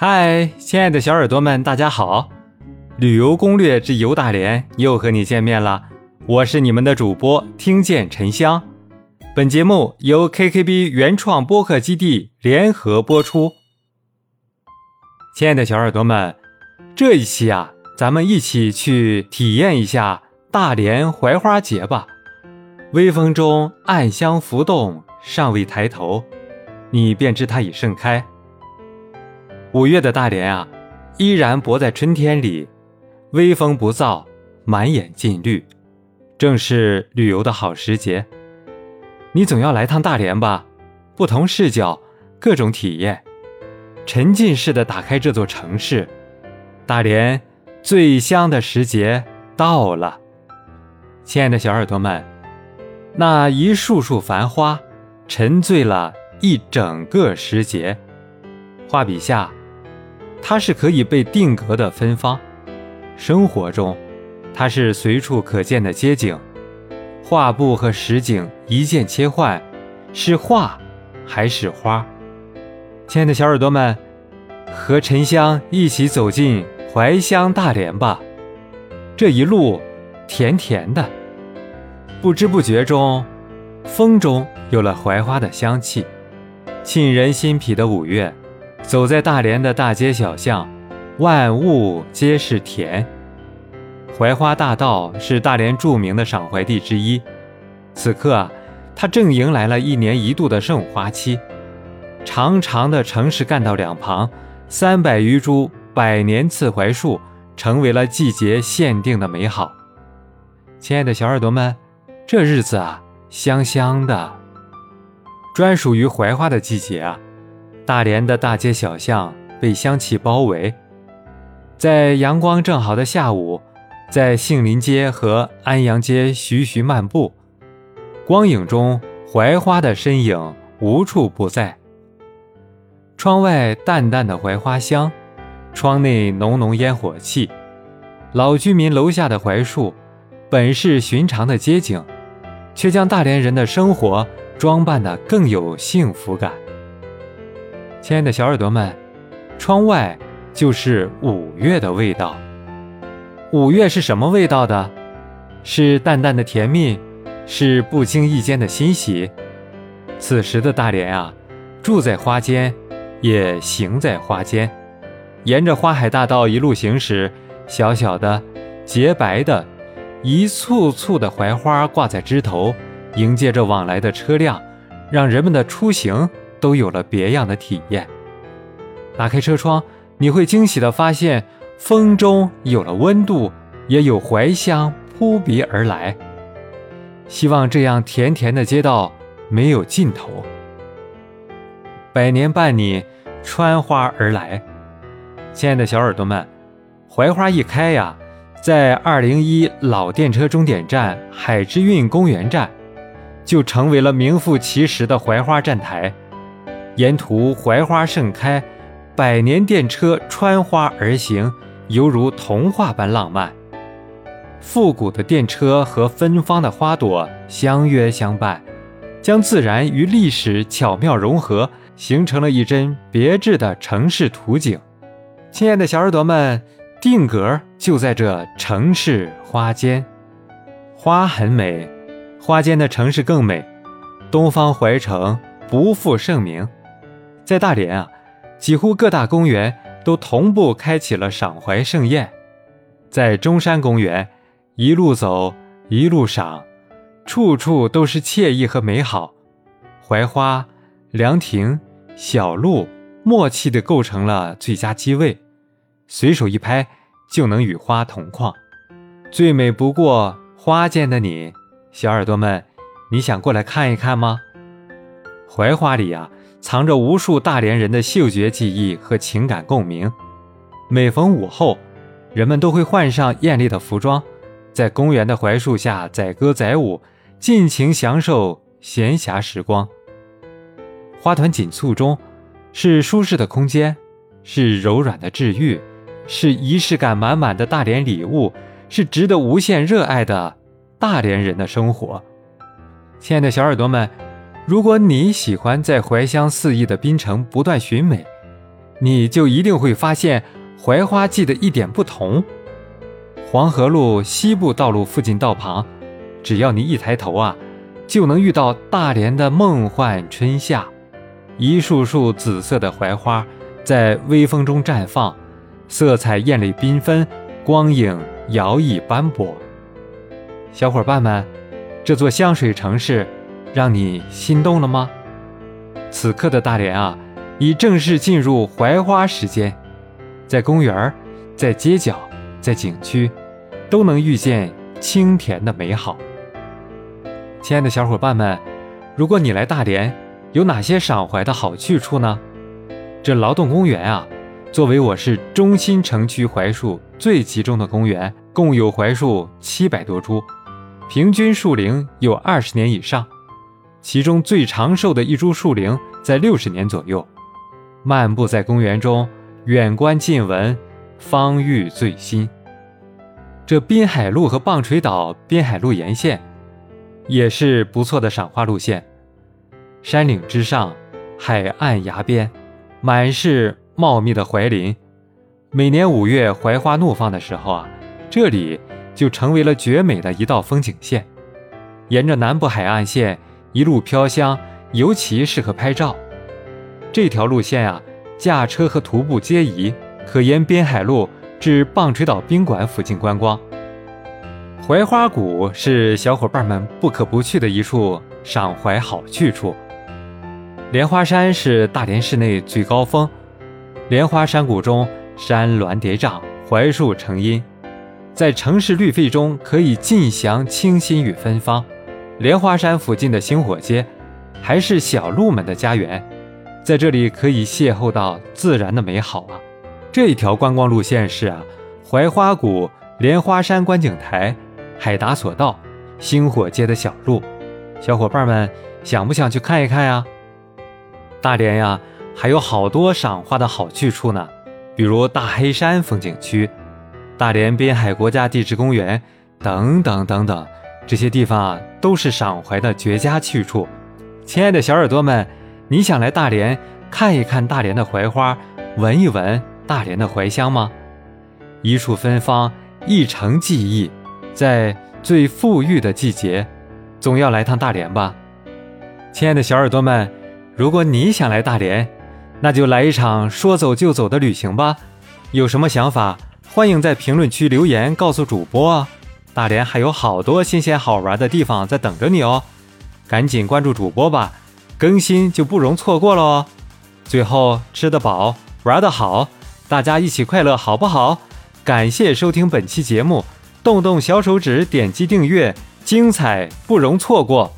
嗨，亲爱的小耳朵们，大家好！旅游攻略之游大连又和你见面了，我是你们的主播听见沉香。本节目由 KKB 原创播客基地联合播出。亲爱的小耳朵们，这一期啊，咱们一起去体验一下大连槐花节吧。微风中，暗香浮动，尚未抬头，你便知它已盛开。五月的大连啊，依然泊在春天里，微风不燥，满眼尽绿，正是旅游的好时节。你总要来趟大连吧？不同视角，各种体验，沉浸式的打开这座城市。大连最香的时节到了，亲爱的小耳朵们，那一束束繁花，沉醉了一整个时节。画笔下。它是可以被定格的芬芳，生活中，它是随处可见的街景，画布和实景一键切换，是画还是花？亲爱的小耳朵们，和沉香一起走进怀乡大连吧，这一路甜甜的，不知不觉中，风中有了槐花的香气，沁人心脾的五月。走在大连的大街小巷，万物皆是甜。槐花大道是大连著名的赏槐地之一，此刻啊，它正迎来了一年一度的盛花期。长长的城市干道两旁，三百余株百年刺槐树，成为了季节限定的美好。亲爱的小耳朵们，这日子啊，香香的，专属于槐花的季节啊。大连的大街小巷被香气包围，在阳光正好的下午，在杏林街和安阳街徐徐漫步，光影中槐花的身影无处不在。窗外淡淡的槐花香，窗内浓浓烟火气，老居民楼下的槐树，本是寻常的街景，却将大连人的生活装扮得更有幸福感。亲爱的小耳朵们，窗外就是五月的味道。五月是什么味道的？是淡淡的甜蜜，是不经意间的欣喜。此时的大连啊，住在花间，也行在花间。沿着花海大道一路行驶，小小的、洁白的，一簇簇的槐花挂在枝头，迎接着往来的车辆，让人们的出行。都有了别样的体验。打开车窗，你会惊喜地发现，风中有了温度，也有槐香扑鼻而来。希望这样甜甜的街道没有尽头，百年伴你穿花而来。亲爱的小耳朵们，槐花一开呀，在二零一老电车终点站海之韵公园站，就成为了名副其实的槐花站台。沿途槐花盛开，百年电车穿花而行，犹如童话般浪漫。复古的电车和芬芳的花朵相约相伴，将自然与历史巧妙融合，形成了一帧别致的城市图景。亲爱的小耳朵们，定格就在这城市花间，花很美，花间的城市更美。东方槐城不负盛名。在大连啊，几乎各大公园都同步开启了赏槐盛宴。在中山公园，一路走一路赏，处处都是惬意和美好。槐花、凉亭、小路，默契地构成了最佳机位，随手一拍就能与花同框。最美不过花间的你，小耳朵们，你想过来看一看吗？槐花里呀。藏着无数大连人的嗅觉记忆和情感共鸣。每逢午后，人们都会换上艳丽的服装，在公园的槐树下载歌载舞，尽情享受闲暇时光。花团锦簇中，是舒适的空间，是柔软的治愈，是仪式感满满的大连礼物，是值得无限热爱的大连人的生活。亲爱的小耳朵们。如果你喜欢在怀香四溢的滨城不断寻美，你就一定会发现槐花季的一点不同。黄河路西部道路附近道旁，只要你一抬头啊，就能遇到大连的梦幻春夏，一束束紫色的槐花在微风中绽放，色彩艳丽缤纷，光影摇曳斑驳。小伙伴们，这座香水城市让你心动了吗？此刻的大连啊，已正式进入槐花时间，在公园在街角，在景区，都能遇见清甜的美好。亲爱的小伙伴们，如果你来大连，有哪些赏槐的好去处呢？这劳动公园啊，作为我市中心城区槐树最集中的公园，共有槐树七百多株。平均树龄有二十年以上，其中最长寿的一株树龄在六十年左右。漫步在公园中，远观近闻，方遇最新。这滨海路和棒槌岛滨海路沿线也是不错的赏花路线。山岭之上，海岸崖边，满是茂密的槐林。每年五月槐花怒放的时候啊，这里。就成为了绝美的一道风景线，沿着南部海岸线一路飘香，尤其适合拍照。这条路线啊，驾车和徒步皆宜，可沿滨海路至棒槌岛宾馆附近观光。槐花谷是小伙伴们不可不去的一处赏槐好去处。莲花山是大连市内最高峰，莲花山谷中山峦叠嶂，槐树成荫。在城市绿肺中可以尽享清新与芬芳。莲花山附近的星火街，还是小鹿们的家园，在这里可以邂逅到自然的美好啊。这一条观光路线是啊，槐花谷、莲花山观景台、海达索道、星火街的小路，小伙伴们想不想去看一看呀？大连呀，还有好多赏花的好去处呢，比如大黑山风景区。大连滨海国家地质公园等等等等，这些地方啊都是赏槐的绝佳去处。亲爱的小耳朵们，你想来大连看一看大连的槐花，闻一闻大连的槐香吗？一处芬芳，一城记忆，在最富裕的季节，总要来趟大连吧。亲爱的小耳朵们，如果你想来大连，那就来一场说走就走的旅行吧。有什么想法？欢迎在评论区留言告诉主播啊！大连还有好多新鲜好玩的地方在等着你哦，赶紧关注主播吧，更新就不容错过了哦。最后吃得饱，玩得好，大家一起快乐好不好？感谢收听本期节目，动动小手指点击订阅，精彩不容错过。